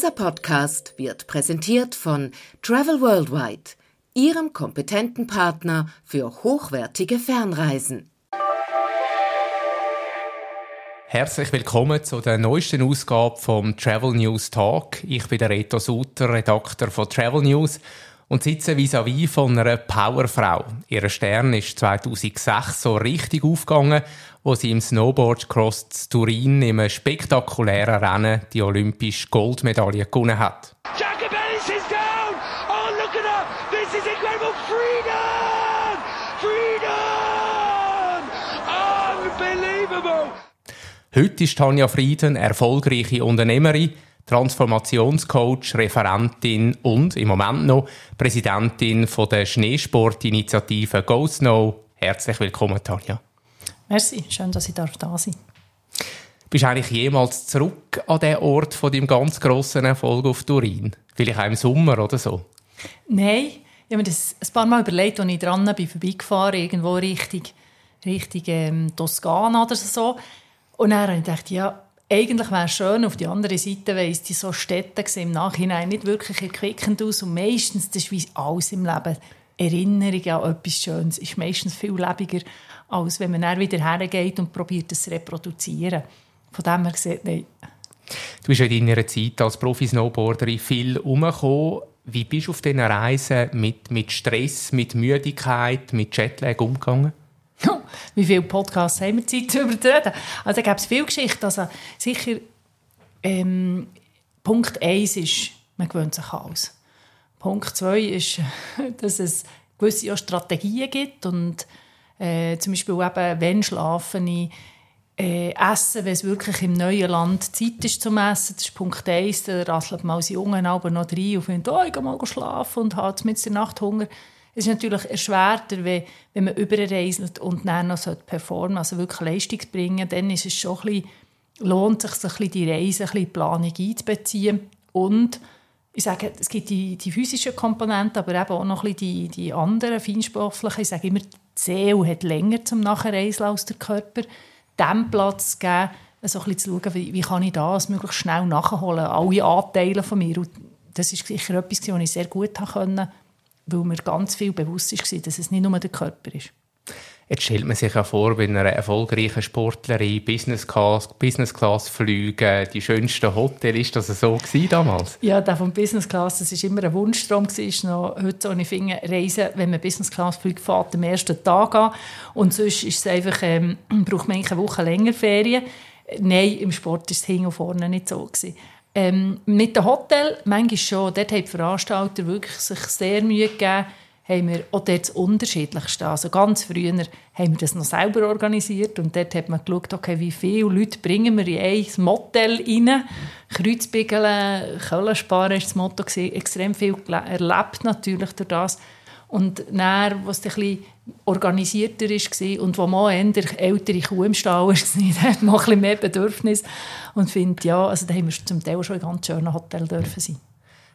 Dieser Podcast wird präsentiert von Travel Worldwide, Ihrem kompetenten Partner für hochwertige Fernreisen. Herzlich willkommen zu der neuesten Ausgabe vom Travel News Talk. Ich bin der Reto Suter, Redakteur von Travel News und sitze vis-à-vis -vis von einer Powerfrau. Ihr Stern ist 2006 so richtig aufgegangen, wo sie im Snowboard Cross Turin im spektakulären Rennen die olympische Goldmedaille gewonnen hat. Jacobellis is down! Oh, look at her! This is incredible! Freedom! Freedom! Unbelievable! Heute ist Tanja Frieden erfolgreiche Unternehmerin, Transformationscoach, Referentin und im Moment noch Präsidentin von der Schneesportinitiative Go Snow. Herzlich willkommen, Tanja. Merci, schön, dass ich da sein darf. Bist du eigentlich jemals zurück an den Ort von deinem ganz grossen Erfolg auf Turin? Vielleicht auch im Sommer oder so? Nein, ich habe mir das ein paar Mal überlegt, als ich dran bin, vorbeigefahren, irgendwo Richtung, Richtung ähm, Toskana oder so. Und dann habe ich gedacht, ja, eigentlich wäre es schön, auf die andere Seite, weil es die so Städte im Nachhinein nicht wirklich erquickend aus. Und meistens, das ist wie alles im Leben, Erinnerung an etwas Schönes ist meistens viel lebendiger, als wenn man dann wieder hergeht und probiert, es zu reproduzieren. Von dem her gesehen, nein. Du bist in deiner Zeit als Profi-Snowboarderin viel umgekommen. Wie bist du auf diesen Reisen mit, mit Stress, mit Müdigkeit, mit Jetlag umgegangen? Wie viele Podcasts haben wir Zeit, darüber zu reden? Also da gibt es viele Geschichten. Also sicher, ähm, Punkt 1 ist, man gewöhnt sich aus. Punkt 2 ist, dass es gewisse Strategien gibt und äh, zum Beispiel eben, wenn schlafen ich, äh, essen, wenn es wirklich im neuen Land Zeit ist zum Essen. Das ist Punkt 1. Da rasselt man als Jungen aber noch rein und findet, oh, ich gehe mal schlafen und hat mit der Nacht Hunger. Es ist natürlich erschwerter, wenn, wenn man überreiselt und dann noch performen also wirklich Leistung bringen, dann ist es schon ein bisschen, lohnt es sich, ein bisschen die Reise, ein bisschen die Planung einzubeziehen. Und ich sage, es gibt die, die physischen Komponenten, aber eben auch noch ein bisschen die, die anderen, feinstofflichen. Ich sage immer, Seele hat länger zum Nachreisen als der Körper. Dem Platz zu geben, so ein bisschen zu schauen, wie, wie kann ich das möglichst schnell nachholen, alle Anteile von mir. Und das ist sicher etwas, was ich sehr gut konnte weil mir ganz viel bewusst war, dass es nicht nur der Körper ist. Jetzt stellt man sich ja vor, bei einer erfolgreichen Sportlerin, Business Class, Business Class Flüge, die schönsten Hotels, ist das so gewesen damals? Ja, der von Business Class, das ist immer ein Wunschtraum gewesen, heute so eine Finger reisen, wenn man Business Class Flüge fährt, am ersten Tag an. Und sonst ist es einfach, ähm, braucht man eine Woche länger Ferien. Nein, im Sport ist es hin und vorne nicht so gewesen. Ähm, mit dem Hotel, manchmal schon, dort haben die Veranstalter wirklich sich sehr Mühe gegeben, haben wir auch dort das Unterschiedlichste. Also ganz früher haben wir das noch selber organisiert und dort hat man geschaut, okay, wie viele Leute bringen wir in ein Motel rein. Kreuzbiegeln, Köln sparen war das Motto. Extrem viel erlebt natürlich durch das. Und dann, was ein bisschen organisierter war und wo man eher ältere Kuh im Stall war, hat man ein bisschen mehr Bedürfnis und findet, ja, also da haben wir zum Teil schon in ganz schönen Hotel dürfen sein.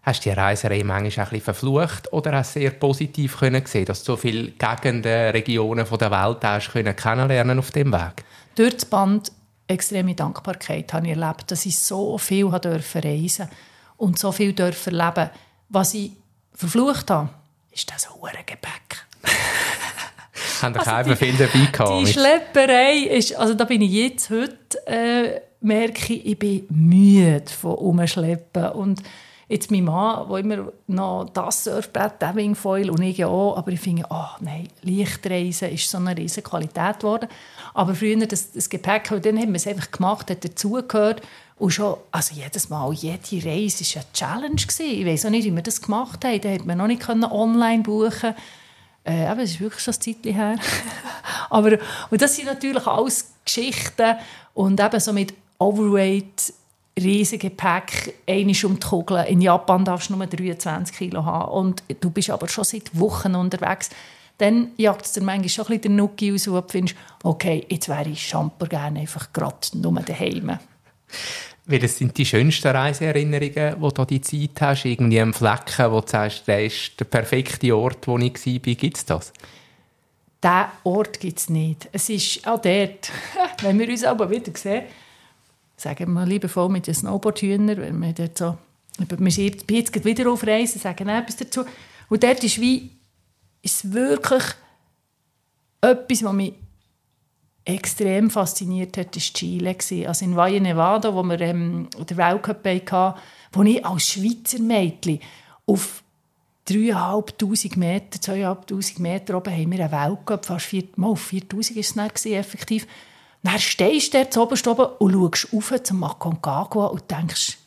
Hast du die Reiserei manchmal ein bisschen verflucht oder hast du sehr positiv können sehen, dass du so viele Gegenden, Regionen der Welt hast können kennenlernen auf dem Weg? Durch das Band extreme Dankbarkeit habe ich erlebt, dass ich so viel reisen durfte und so viel erleben Was ich verflucht habe, ist das hohe Gepäck. Haben also keinen viel dabei gehabt? Die Schlepperei ist, also da bin ich jetzt heute, äh, merke ich, ich bin müde von Umschleppen und jetzt mein Mann, der immer noch das Surfbrett, der Wingfoil und ich auch, aber ich finde, oh nein, Lichtreisen ist so eine riesige Qualität geworden. Aber früher das, das Gepäck, dann haben wir es einfach gemacht, hat dazugehört und schon, also jedes Mal, jede Reise war eine Challenge. Gewesen. Ich weiß auch nicht, wie wir das gemacht haben. Da konnte man noch nicht online buchen äh, aber es ist wirklich schon ein Zeitchen her. aber, und das sind natürlich alles Geschichten und eben so mit Overweight, riesige Gepäck, einmal um die Kugel. In Japan darfst du nur 23 Kilo haben und du bist aber schon seit Wochen unterwegs. Dann jagt es dir manchmal schon ein bisschen den Nuki aus, wo du findest, okay, jetzt wäre ich Schamper gerne einfach gerade nur daheim. Welches sind die schönsten Reiseerinnerungen, wo du die Zeit hast? Irgendwie am Flecken, wo du sagst, der ist der perfekte Ort, wo ich war. Gibt es das? Diesen Ort gibt es nicht. Es ist auch dort, wenn wir uns aber wieder sehen, sagen wir liebevoll mit den Snowboardhühnern, wenn wir dort so wir sind jetzt wieder auf Reisen, sagen etwas dazu. Und dort ist wie, ist wirklich etwas, was mich extrem fasziniert hat, war Chile. Also in Valle Nevada, wo wir ähm, den Weltcup hatten, wo ich als Schweizer Mädchen auf 3'500 Meter, 2'500 Meter oben haben wir einen Weltcup, fast 4, mal 4000 war es dann effektiv. Dann stehst du dort oben und schaust rauf zum Aconcagua und denkst,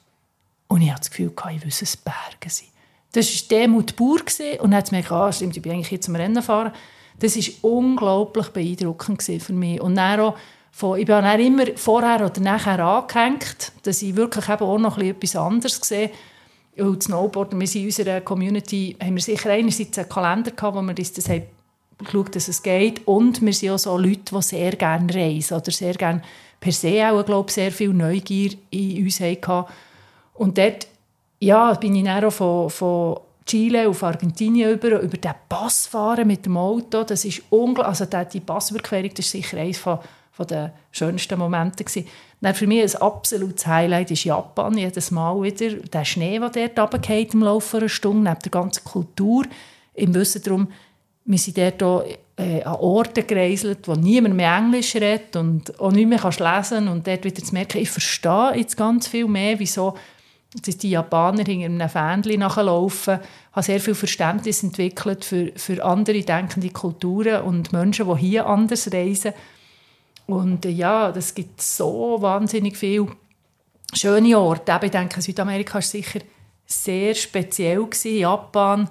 und ich hatte das Gefühl, ich wüsste, es Berge sind. Das war Demut Bauer und dann hat mir gedacht, ah, stimmt, ich bin eigentlich hier zum Rennen fahren. Das war unglaublich beeindruckend für mich. Und dann auch von, ich bin dann immer vorher oder nachher angehängt, dass ich wirklich eben auch noch etwas anderes sehe. Und Snowboarden, wir sind in unserer Community, haben wir sicher einerseits einen Kalender gehabt, wo wir das, das haben geschaut, dass es geht. Und wir sind auch so Leute, die sehr gerne reisen oder sehr gerne per se auch, glaube sehr viel Neugier in uns hatten. Und dort ja, bin ich dann auch von, von Chile auf Argentinien über, über den Pass fahren mit dem Auto. Das ist unglaublich. Also die Passüberquerung das war sicher eines von, von den schönsten Momenten. Dann für mich ein absolutes Highlight ist Japan. Jedes Mal wieder der Schnee, der dort runterfällt im Laufe einer Stunde, neben der ganzen Kultur. Im Wissen darum, wir sind dort auch, äh, an Orten gereiselt, wo niemand mehr Englisch redet und auch nicht mehr lesen kann. Und dort wieder zu merken, ich verstehe jetzt ganz viel mehr, wieso dass die Japaner hinter einem Fähnchen nachlaufen, habe sehr viel Verständnis entwickelt für, für andere denkende Kulturen und Menschen, die hier anders reisen. Und äh, ja, es gibt so wahnsinnig viele schöne Orte. ich denke, Südamerika war sicher sehr speziell gewesen. Japan,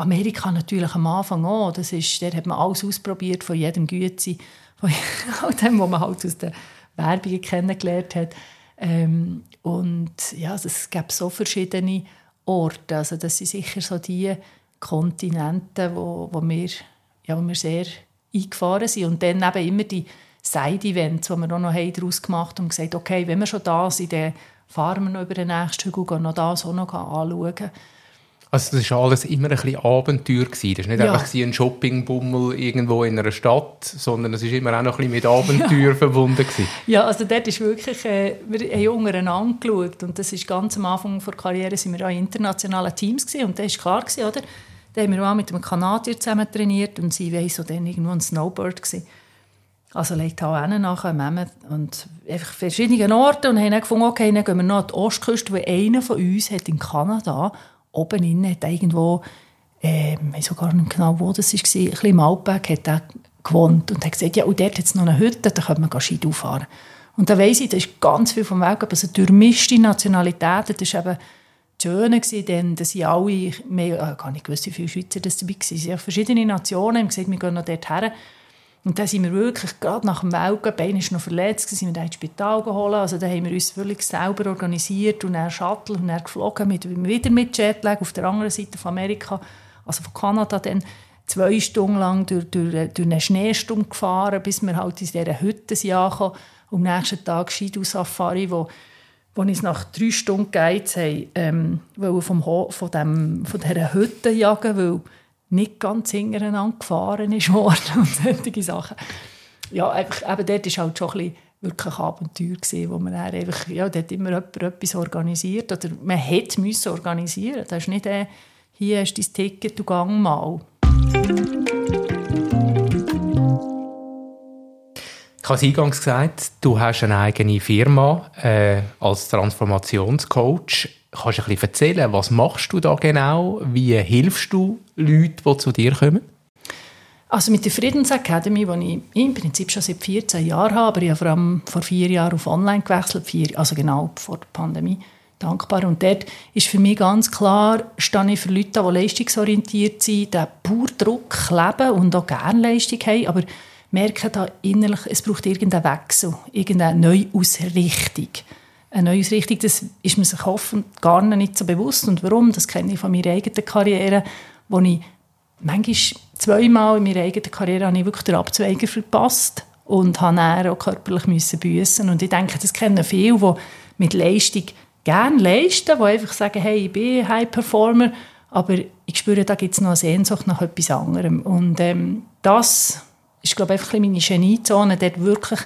Amerika natürlich am Anfang auch. Das ist, der hat man alles ausprobiert, von jedem Güte, von all dem, was man halt aus den Werbungen kennengelernt hat. Ähm, und ja, es gibt so verschiedene Orte. Also das sind sicher so die Kontinente, wo, wo, wir, ja, wo wir sehr eingefahren sind. Und dann eben immer die Side-Events, die wir auch noch daraus gemacht haben und gesagt, okay, wenn wir schon da sind, dann fahren wir noch über den nächsten Hügel und noch das auch noch anschauen. Also das war alles immer ein bisschen Abenteuer. Gewesen. Das war nicht ja. einfach ein Shoppingbummel irgendwo in einer Stadt, sondern es war immer auch noch ein bisschen mit Abenteuer ja. verbunden. Gewesen. Ja, also dort ist wirklich, äh, wir haben untereinander geschaut und das ist ganz am Anfang der Karriere sind wir auch in internationalen Teams gewesen. und das war klar, gewesen, oder? Da haben wir auch mit einem Kanadier zusammen trainiert und sie war so dann irgendwo ein Snowboard gewesen. Also legt auch einen nachher und einfach verschiedene Orte und haben dann gefunden, okay, dann gehen wir noch an die Ostküste, weil einer von uns hat in Kanada oben innen hat irgendwo, äh, ich weiß gar nicht genau, wo das war, ein bisschen im Outback hat er gewohnt und hat gesagt, ja, und dort hat es noch eine Hütte, da könnte man Ski fahren. Und da weiss ich, da ist ganz viel vom Weg, also durchmischte Nationalitäten, das war eben das Schöne, denn dass sie alle, mehr, äh, gar nicht gewusst, wie viele Schweizer das dabei waren, sind verschiedene Nationen, haben gesagt, wir gehen noch dort her. Und dann sind wir wirklich, gerade nach dem Weltcup, einer ist noch verletzt, sind wir ins Spital geholt. Also da haben wir uns völlig selber organisiert und dann Shuttle und dann geflogen, mit, wieder mit Jetlag auf der anderen Seite von Amerika, also von Kanada dann zwei Stunden lang durch, durch, durch eine Schneestunde gefahren, bis wir halt in dieser Hütte ankamen. Und am nächsten Tag Skidoo-Safari, wo, wo uns nach drei Stunden gegeizt haben, ähm, vom, von, dem, von dieser Hütte jagen, weil nicht ganz hintereinander gefahren ist worden und solche Sachen. Ja, einfach, eben dort war halt schon ein bisschen wirklich Abenteuer gewesen, wo man dann einfach, ja, dort immer jemand etwas organisiert oder man hätte müssen organisieren. Das ist nicht, äh, hier du dein Ticket, du gang mal. Ich habe es eingangs gesagt, du hast eine eigene Firma äh, als Transformationscoach. Kannst du ein bisschen erzählen, was machst du da genau? Wie hilfst du Leuten, die zu dir kommen? Also mit der Friedensacademy, die ich im Prinzip schon seit 14 Jahren habe, aber ich habe vor allem vor vier Jahren auf Online gewechselt, vier, also genau vor der Pandemie, dankbar. Und dort ist für mich ganz klar, stehe ich für Leute, die leistungsorientiert sind, den pur Druck leben und auch gerne Leistung haben, aber merken da innerlich, es braucht irgendeinen Wechsel, irgendeine Neuausrichtung eine neue Richtung, das ist mir sich hoffentlich gar nicht so bewusst. Und warum? Das kenne ich von meiner eigenen Karriere, wo ich manchmal zweimal in meiner eigenen Karriere habe ich wirklich den Abzweiger verpasst und habe dann auch körperlich müssen büssen. Und ich denke, das kennen viele, die mit Leistung gerne leisten, die einfach sagen, hey, ich bin High Performer, aber ich spüre, da gibt es noch eine Sehnsucht nach etwas anderem. Und ähm, das ist, glaube ich, einfach meine Geniezone, dort wirklich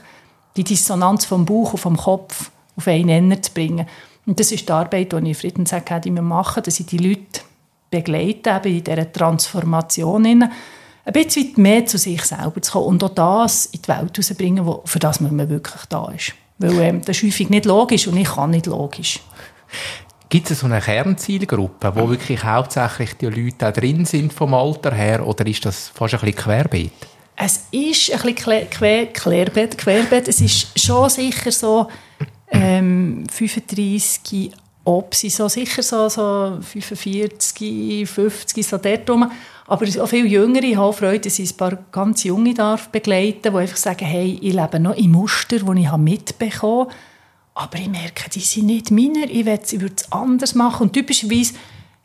die Dissonanz vom Bauch und vom Kopf auf einen Nenner zu bringen. Und das ist die Arbeit, die ich in Friedensakademie mache, dass ich die Leute begleite eben in dieser Transformation. Ein bisschen mehr zu sich selber zu kommen und auch das in die Welt herauszubringen, für das man wirklich da ist. Weil ähm, das ist häufig nicht logisch und ich kann nicht logisch. Gibt es so eine Kernzielgruppe, wo wirklich hauptsächlich die Leute auch drin sind vom Alter her, oder ist das fast ein bisschen querbeet? Es ist ein bisschen quer, quer, querbeet, querbeet. Es ist schon sicher so ähm, 35 ob sie so sicher so, so 45, 50, so dort rum. Aber auch viele Jüngere ich habe Freude, dass ich ein paar ganz Junge darf begleiten die einfach sagen, hey, ich lebe noch im Muster, das ich mitbekommen habe. Aber ich merke, die sind nicht meine. Ich, ich würde es anders machen. Und typischerweise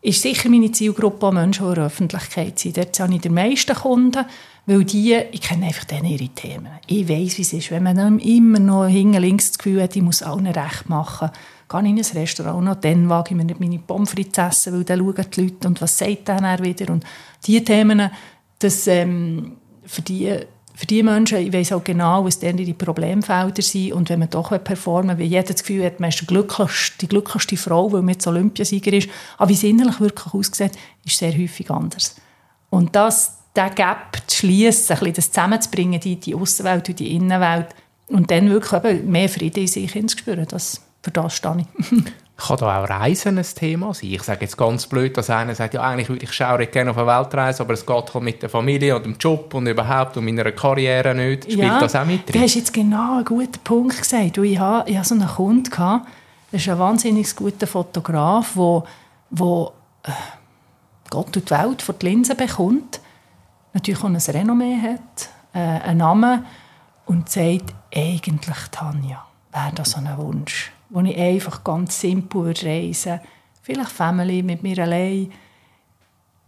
ist sicher meine Zielgruppe auch Menschen, die in der Öffentlichkeit sind. Dort habe ich die meisten Kunden, weil die, ich kenne einfach denen ihre Themen. Ich weiß, wie es ist, wenn man immer noch hinten links das Gefühl hat, ich muss allen recht machen gehe in ein Restaurant noch, dann wage ich mir nicht meine Pommes frites essen, weil dann schauen die Leute und was sagt dann er wieder und diese Themen, das, ähm, für die für die Menschen, ich weiß auch genau, was deren die Problemfelder sind und wenn man doch performen will, wie jeder das Gefühl hat, man ist die glücklichste, die glücklichste Frau, weil man jetzt Olympiasieger ist, aber wie es innerlich wirklich aussieht, ist sehr häufig anders. Und das, diesen Gap zu schließen, das zusammenzubringen, die, die Außenwelt und die Innenwelt und dann wirklich mehr Frieden in sich zu spüren, das für das stehe ich. Kann da auch Reisen ein Thema sein? Ich sage jetzt ganz blöd, dass einer sagt, ja, eigentlich würde ich schaue gerne auf eine Weltreise, aber es geht halt mit der Familie und dem Job und überhaupt und meiner Karriere nicht. Spielt ja, das auch mit drin? Du hast jetzt genau einen guten Punkt gesagt. Ich hatte, ich hatte so einen Kunden, gehabt, das ist ein wahnsinnig guter Fotograf, der, der äh, Gott und die Welt vor die Linse bekommt, natürlich auch ein Renommee hat, äh, einen Namen und sagt, eigentlich Tanja, wäre das so ein Wunsch wo ich einfach ganz simpel reisen würde. Vielleicht Family mit mir allein.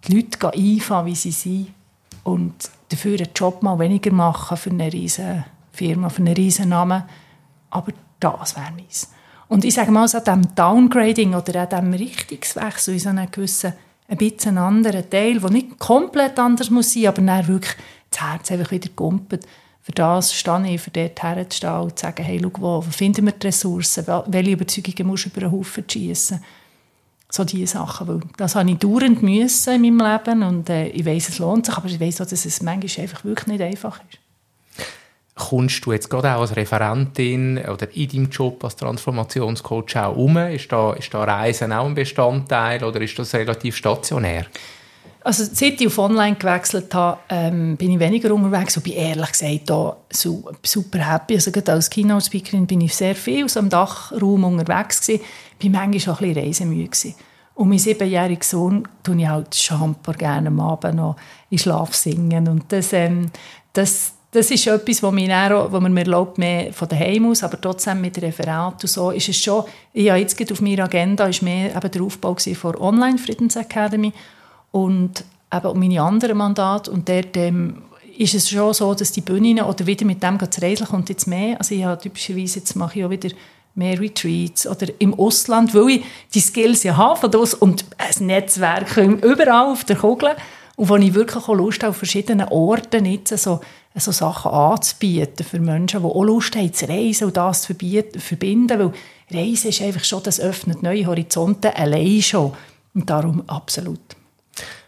Die Leute einfahren, wie sie sind. Und dafür einen Job mal weniger machen für eine riesige Firma, für einen riesen Namen. Aber das wäre meins. Und ich sage mal, so an diesem Downgrading oder an diesem Richtungswechsel in so einem gewissen, ein bisschen anderen Teil, der nicht komplett anders muss sein, aber dann wirklich das Herz einfach wieder kumpelt, für das stehe ich, für dort herzustehen und zu sagen, hey, schau, wo, wo finden wir die Ressourcen, welche Überzeugungen musst du über den Haufen schießen. So diese Sachen, weil das habe ich dauernd müssen in meinem Leben und äh, ich weiß, es lohnt sich, aber ich weiß auch, dass es manchmal einfach wirklich nicht einfach ist. Kommst du jetzt gerade auch als Referentin oder in deinem Job als Transformationscoach auch um? Ist da, ist da Reisen auch ein Bestandteil oder ist das relativ stationär? Also seit ich auf Online gewechselt habe, ähm, bin ich weniger unterwegs und bin ehrlich gesagt da super happy. Also gerade als Keynote-Speakerin bin ich sehr viel aus dem Dachraum unterwegs gewesen. Bin manchmal auch ein bisschen reisemüde gewesen. Und mein siebenjähriger Sohn tue ich halt Champer gerne am Abend noch in Schlaf singen. Und das, ähm, das, das ist etwas, was, mich auch, was man mir erlaubt, mehr von daheim aus, aber trotzdem mit Referat und so, ist es schon, ich habe jetzt auf meiner Agenda ist mehr eben der Aufbau von Online Friedens Academy und eben meine anderen Mandate und dort ähm, ist es schon so, dass die Bühnen oder wieder mit dem zu reisen kommt jetzt mehr. Also ich habe typischerweise, jetzt mache ich auch wieder mehr Retreats oder im Ausland, weil ich die Skills ja habe von das und ein Netzwerk überall auf der Kugel und wo ich wirklich auch Lust habe, auf verschiedenen Orten jetzt so, so Sachen anzubieten für Menschen, die auch Lust haben zu reisen und das zu verbinden, weil Reisen ist einfach schon, das öffnet neue Horizonte allein schon und darum absolut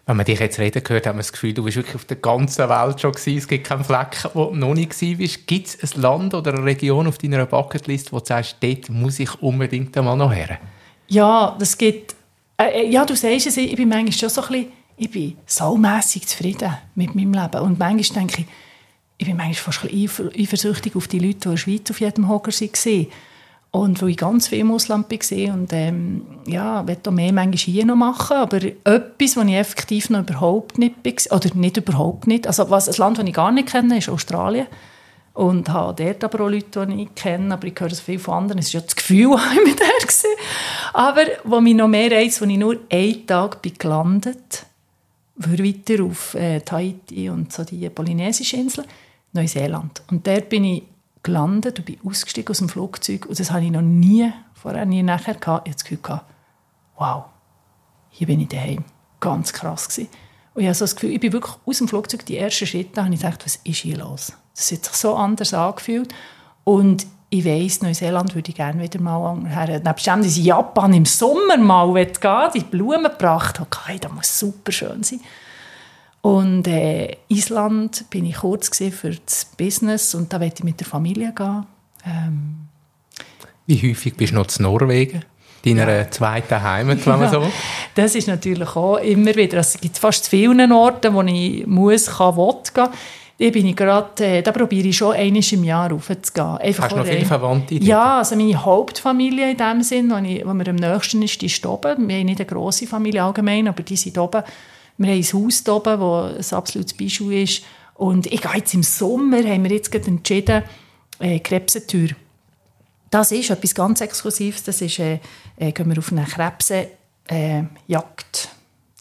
wenn man dich jetzt reden hört, hat man das Gefühl, du bist wirklich auf der ganzen Welt schon gewesen. Es gibt keinen Fleck, wo du noch nicht warst. Gibt es ein Land oder eine Region auf deiner Bucketlist, wo du sagst, dort muss ich unbedingt einmal noch her? Ja, das gibt... Äh, äh, ja, du sagst es, ich bin manchmal schon so ein bisschen... Ich bin saumässig zufrieden mit meinem Leben. Und manchmal denke ich, ich bin manchmal fast eifersüchtig auf die Leute, die in der Schweiz auf jedem Hocker waren. Und weil ich ganz viel im Ausland war und ähm, ja, ich mehr manchmal hier noch machen, aber etwas, was ich effektiv noch überhaupt nicht war, oder nicht überhaupt nicht, also was, ein Land, das ich gar nicht kenne, ist Australien. Und habe dort aber auch Leute, die ich kenne, aber ich höre so viel von anderen. Es war ja das Gefühl, dass ich da war. Aber wo mich noch mehr reizt, wo ich nur einen Tag bin gelandet bin, weiter auf äh, Tahiti und so die polynesischen Inseln, Neuseeland. Und dort bin ich gelandet und bin ausgestiegen aus dem Flugzeug und das hatte ich noch nie vorher, nie nachher gehabt. Ich hatte das Gefühl, wow, hier bin ich daheim. Ganz krass gewesen. Und ich habe so das Gefühl, ich bin wirklich aus dem Flugzeug, die ersten Schritte, habe ich gedacht, was ist hier los? Das hat sich so anders angefühlt. Und ich weiss, Neuseeland würde ich gerne wieder mal her. Nebst dem, dass ich Japan im Sommer mal gehen die Blumen gebracht habe, okay, das muss super schön sein. Und äh, Island bin ich kurz für das Business und da wollte ich mit der Familie gehen. Ähm, Wie häufig bist du noch in Norwegen? Deiner ja. zweiten Heimat, wenn man so Das ist natürlich auch immer wieder. Also, es gibt fast zu vielen Orten, wo ich muss, kann, will gehen. Da, bin ich grad, äh, da probiere ich schon einmal im Jahr raufzugehen. Einfach Hast du noch viele Verwandte? Ja, also meine Hauptfamilie in dem Sinn, wo, ich, wo mir am nächsten ist, die ist oben. Wir haben nicht eine grosse Familie allgemein, aber die sind oben. Wir haben ein Haus oben, das ein absolutes Beispiel ist. Und ich gehe jetzt im Sommer, haben wir jetzt entschieden, äh, Krebsentür. Das ist etwas ganz Exklusives. Das ist, äh, äh, gehen wir auf eine Krebsjagd. Äh.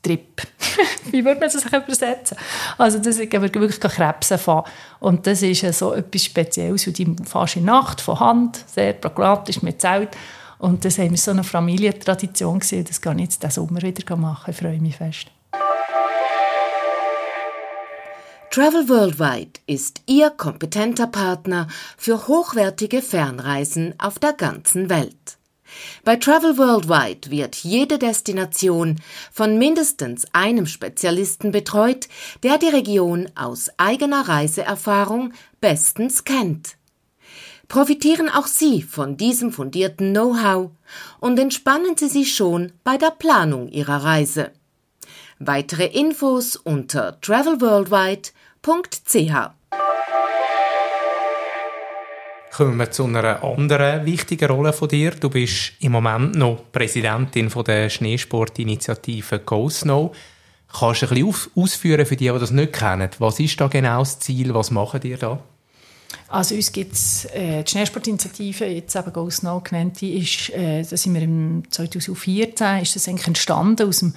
Wie würde man das übersetzen? Also das ist wirklich Krebse fahren. Und das ist so etwas Spezielles, weil die fährst in Nacht von Hand, sehr pragmatisch mit Zelt. Und das haben wir so eine Familientradition. Das kann ich jetzt diesen Sommer wieder machen. Ich freue mich fest. Travel Worldwide ist Ihr kompetenter Partner für hochwertige Fernreisen auf der ganzen Welt. Bei Travel Worldwide wird jede Destination von mindestens einem Spezialisten betreut, der die Region aus eigener Reiseerfahrung bestens kennt. Profitieren auch Sie von diesem fundierten Know-how und entspannen Sie sich schon bei der Planung Ihrer Reise. Weitere Infos unter travelworldwide.ch. Kommen wir zu einer anderen wichtigen Rolle von dir. Du bist im Moment noch Präsidentin von der Schneesportinitiative Go Snow. Kannst du ein bisschen ausführen für die, die das nicht kennen? Was ist da genau das Ziel? Was machen ihr da? Also uns gibt es äh, die Schneesportinitiative, jetzt eben Go Snow genannt, die ist, äh, da sind wir im 2014, ist das eigentlich entstanden aus dem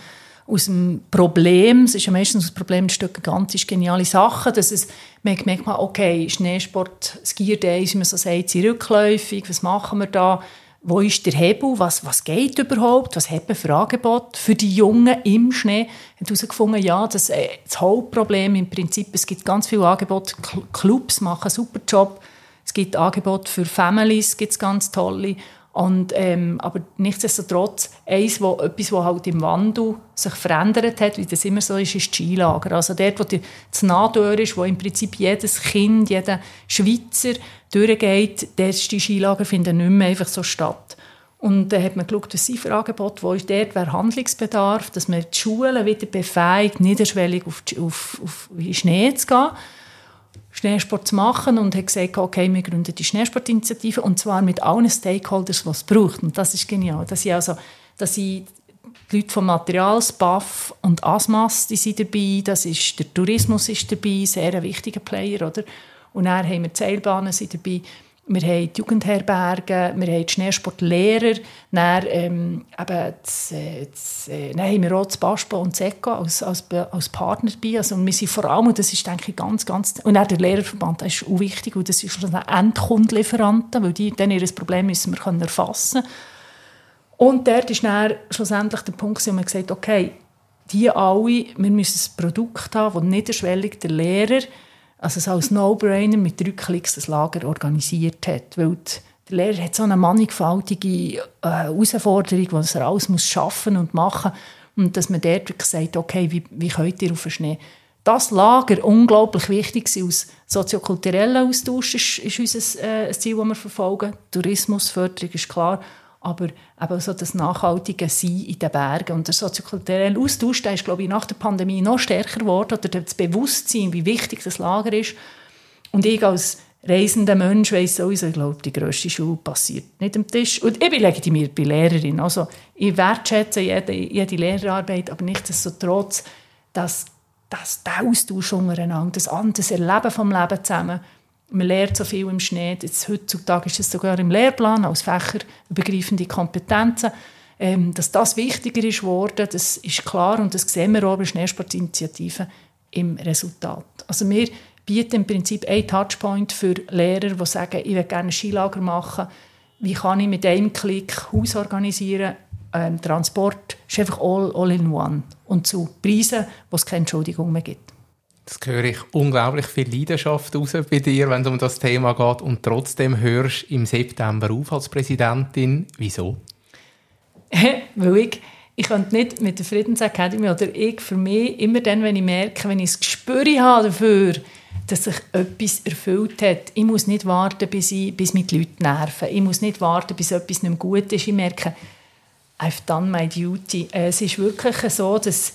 aus dem Problem, es ist ja meistens das Problem, das gigantisch geniale Sachen, dass es, man merkt, man, okay, Schneesport, Skier Days, wie man so sagt, sind rückläufig, was machen wir da, wo ist der Hebel, was, was geht überhaupt, was hat man für Angebot für die Jungen im Schnee, hat herausgefunden, ja, das, äh, das Hauptproblem im Prinzip, es gibt ganz viele Angebote, Clubs machen einen super Job, es gibt Angebote für Families, gibt ganz tolle, und, ähm, aber nichtsdestotrotz, eins, wo, etwas, was halt im Wandel sich verändert hat, wie das immer so ist, ist das Skilager. Also dort, wo die, das Nahdeur ist, wo im Prinzip jedes Kind, jeder Schweizer durchgeht, dort die Skilager finden nicht mehr einfach so statt. Und dann hat man geschaut, was sind für Angebote, wo ist dort wäre Handlungsbedarf, dass man die Schulen wieder befähigt, niederschwellig auf, auf, auf Schnee zu gehen Schneesport zu machen und hat gesagt, okay, wir gründen die Schneesportinitiative und zwar mit allen Stakeholders, die es braucht. Und das ist genial. Dass ich also, dass ich die Leute vom Materials, BAF und ASMAS, die sind dabei, das ist, der Tourismus ist dabei, sehr ein wichtiger Player, oder? Und dann haben wir die Seilbahnen sind dabei, wir haben die Jugendherbergen, wir haben die Schneesportlehrer, dann, ähm, eben das, äh, das, äh, dann haben wir auch das BASPO und SECO als, als, als Partner dabei. Also, wir sind vor allem, und das ist denke ich ganz, ganz, und auch der Lehrerverband, das ist auch wichtig, weil das ist schon ein Endkundenlieferanten, weil die dann ihr Problem müssen wir können erfassen Und dort ist dann schlussendlich der Punkt, wo man gesagt okay, die alle, wir müssen ein Produkt haben, das niederschwellig der Lehrer also so als No-Brainer mit drei Klicks das Lager organisiert hat. Weil der Lehrer hat so eine mannigfaltige äh, Herausforderung, die er alles muss schaffen und machen und dass man dort wirklich sagt, okay, wie, wie könnt ihr auf den Schnee? Das Lager, unglaublich wichtig aus soziokulturellen Austausch, ist, ist unser äh, Ziel, das wir verfolgen. Tourismusförderung ist klar, aber eben so das nachhaltige Sein in den Bergen und der soziokulturelle Austausch, der ist, glaube ich, nach der Pandemie noch stärker geworden, oder das Bewusstsein, wie wichtig das Lager ist. Und ich als reisender Mensch weiss sowieso, ich glaube, die grösste Schule passiert nicht am Tisch. Und ich bin legitimiert bei Lehrerin. Also ich wertschätze jede, jede Lehrerarbeit, aber nichtsdestotrotz, dass, dass der Austausch untereinander, das andere Erleben vom Leben zusammen, man lernt so viel im Schnee. Jetzt, heutzutage ist es sogar im Lehrplan als fächerübergreifende Kompetenzen. Ähm, dass das wichtiger ist geworden, das ist klar und das sehen wir auch bei Schneesportinitiativen im Resultat. Also wir bieten im Prinzip einen Touchpoint für Lehrer, die sagen, ich will gerne ein Skilager machen. Wie kann ich mit einem Klick Haus organisieren? Ähm, Transport ist einfach all, all in one. Und zu Preisen, wo es keine Entschuldigung mehr gibt. Das höre ich unglaublich viel Leidenschaft raus bei dir, wenn es um das Thema geht. Und trotzdem hörst du im September auf als Präsidentin. Wieso? Weil ich, ich könnte nicht mit der Friedensakademie oder ich für mich immer dann, wenn ich merke, wenn ich das Gespür habe dafür, dass sich etwas erfüllt hat. Ich muss nicht warten, bis, ich, bis mich die Leute nerven. Ich muss nicht warten, bis etwas nicht gut ist. Ich merke, I've done my duty. Es ist wirklich so, dass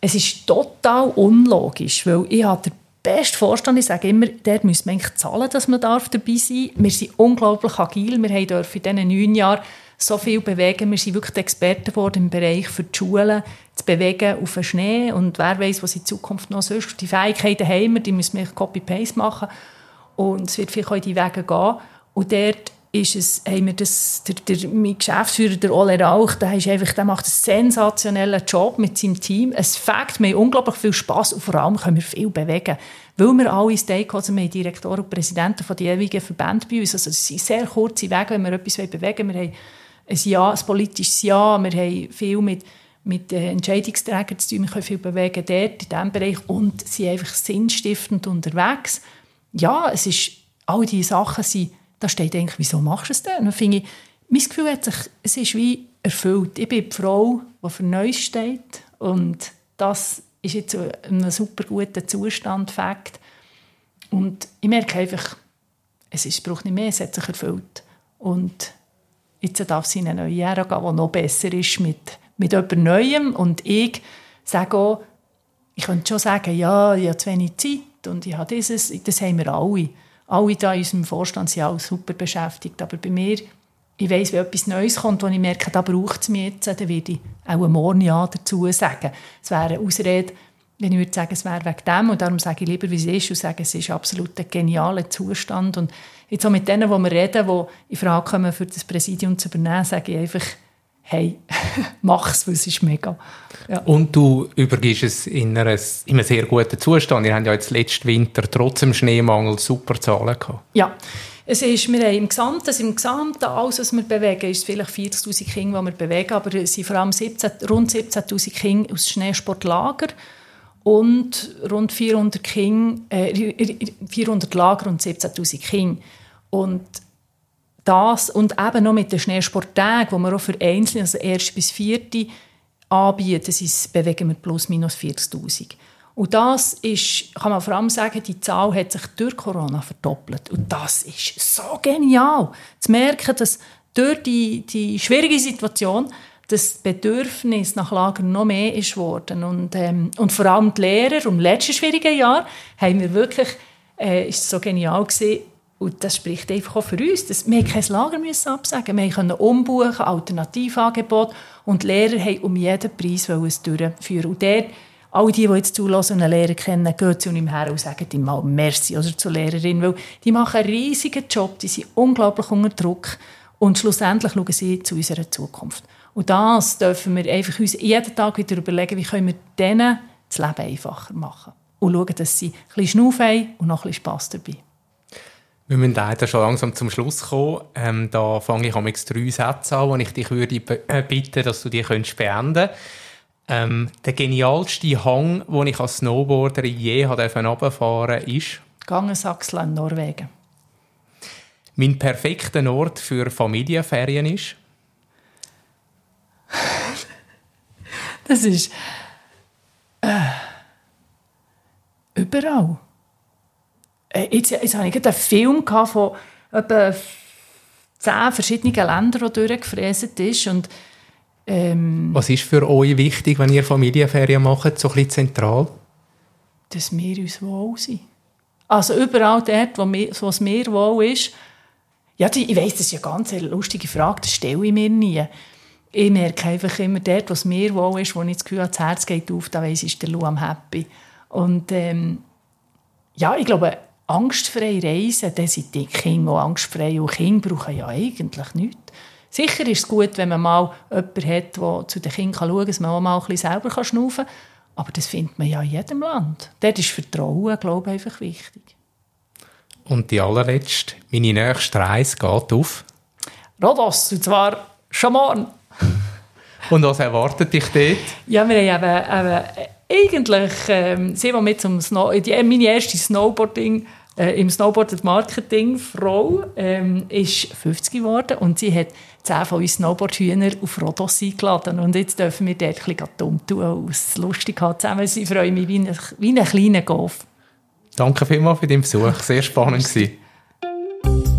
es ist total unlogisch, weil ich habe den besten Vorstand, ich sage immer, der muss man eigentlich zahlen, dass man dabei sein darf. Wir sind unglaublich agil, wir dürfen in diesen neun Jahren so viel bewegen. Wir sind wirklich Experten geworden im Bereich für die Schulen, zu bewegen auf den Schnee und wer weiß, was in Zukunft noch sonst. Die Fähigkeiten haben wir, die müssen wir Copy-Paste machen und es wird vielleicht auch in die Wege gehen. Und dort ist es, haben wir das, der, der, mein Geschäftsführer, der Ole Rauch, der, ist einfach, der macht einen sensationellen Job mit seinem Team. Es fängt mir unglaublich viel Spaß und vor allem können wir viel bewegen. Weil wir alle Stakeholder, wir haben Direktoren und Präsidenten von den jeweiligen Verbänden bei uns, also es sind sehr kurze Wege, wenn wir etwas bewegen wollen. Wir haben ein Ja, ein politisches Ja, wir haben viel mit mit den Entscheidungsträgern zu tun, wir können viel bewegen dort, in diesem Bereich und sind einfach sinnstiftend unterwegs. Ja, es ist, all diese Sachen sind da steht eigentlich, wieso machst du es denn? Und dann finde ich, mein Gefühl hat sich, es ist wie erfüllt. Ich bin die Frau, die für Neues steht und das ist jetzt in einem super guten Zustand, Fakt. Und ich merke einfach, es ist, braucht nicht mehr, es hat sich erfüllt. Und jetzt darf es in eine neue Ära gehen, die noch besser ist mit, mit jemand Neuem. Und ich sage auch, ich könnte schon sagen, ja, ich habe zu wenig Zeit und ich habe dieses, das haben wir alle alle da in unserem Vorstand sind auch super beschäftigt. Aber bei mir, ich weiss, wenn etwas Neues kommt, wo ich merke, da braucht es mich jetzt, dann würde ich auch morgen Ja dazu sagen. Es wäre eine Ausrede, wenn ich würde sagen, es wäre wegen dem. Und darum sage ich lieber, wie es ist und sage, es ist absolut ein genialer Zustand. Und jetzt auch mit denen, die wir reden, die in Frage kommen, für das Präsidium zu übernehmen, sage ich einfach, hey, mach's, weil es ist mega. Ja. Und du übergibst es in, einer, in einem sehr guten Zustand. Wir haben ja jetzt letzten Winter trotz dem Schneemangel super Zahlen gehabt. Ja, es ist, wir haben im Gesamten, im Gesamten alles, was wir bewegen, ist vielleicht 40'000 Kinder, die wir bewegen, aber es sind vor allem 17, rund 17'000 Kinder aus Schneesportlager und rund 400, Kinder, äh, 400 Lager und 17'000 Kinder. Und das und eben noch mit den Schneesporttagen, wo wir auch für Einzelne, also erst bis vierte, anbieten, das ist, bewegen wir plus minus 40'000. Und das ist, kann man vor allem sagen, die Zahl hat sich durch Corona verdoppelt. Und das ist so genial, zu merken, dass durch die, die schwierige Situation das Bedürfnis nach Lagern noch mehr ist geworden. Und, ähm, und vor allem die Lehrer, im letzten schwierigen Jahr, haben wir wirklich, äh, ist so genial gewesen, und das spricht einfach auch für uns. Dass wir kein Lager müssen absagen Wir können umbuchen, Alternativangebot. Und die Lehrer haben um jeden Preis es durchführen. Und der, all die, die jetzt zulassen und einen Lehrer kennen, gehen zu ihm her und sagen ihm mal Merci oder zur Lehrerin. Weil die machen einen riesigen Job, die sind unglaublich unter Druck. Und schlussendlich schauen sie zu unserer Zukunft. Und das dürfen wir einfach uns jeden Tag wieder überlegen, wie können wir denen das Leben einfacher machen. Und schauen, dass sie ein bisschen Schnuff haben und noch ein bisschen Spass dabei wir müssen leider schon langsam zum Schluss kommen. Ähm, da fange ich am drei Sätze an, wo ich dich würde äh, bitten, dass du die könntest beenden ähm, Der genialste Hang, den ich als Snowboarder je runterfahren ist? Gangesachsland, Norwegen. Mein perfekter Ort für Familienferien ist? das ist... Äh, überall. Äh, jetzt, jetzt habe ich einen Film von etwa zehn verschiedenen Ländern, der durchgefräst ist. Und, ähm, Was ist für euch wichtig, wenn ihr Familienferien macht, so ein bisschen zentral? Dass wir uns wohl sind. Also überall dort, wo, wir, wo es mir wohl ist. Ja, ich weiss, das ist eine ganz lustige Frage, das stelle ich mir nie. Ich merke einfach immer dort, wo es mir wohl ist, wo ich das Gefühl habe, das Herz geht auf, da weiss ich, ist der Lou am happy. Und ähm, ja, ich glaube, angstfrei reisen, dann sind die Kinder auch angstfrei. Und Kinder brauchen ja eigentlich nichts. Sicher ist es gut, wenn man mal jemanden hat, der zu den Kindern schauen kann, dass man auch mal ein bisschen selber schnaufen kann. Aber das findet man ja in jedem Land. Dort ist Vertrauen, glaube ich, einfach wichtig. Und die allerletzte, meine nächste Reise geht auf? Rhodos, und zwar schon morgen. und was erwartet dich dort? Ja, wir haben eben, eben eigentlich, ähm, sie, die mit zum Snow die, meine erste Snowboarding äh, im Snowboard Marketing Frau ähm, ist 50 geworden und sie hat 10 von uns Snowboard-Hühner auf Rhodos eingeladen und jetzt dürfen wir dort ein bisschen dumm tun und es lustig haben zusammen. Sie freuen mich wie ein, wie ein kleiner Golf. Danke vielmals für den Besuch, sehr spannend gewesen.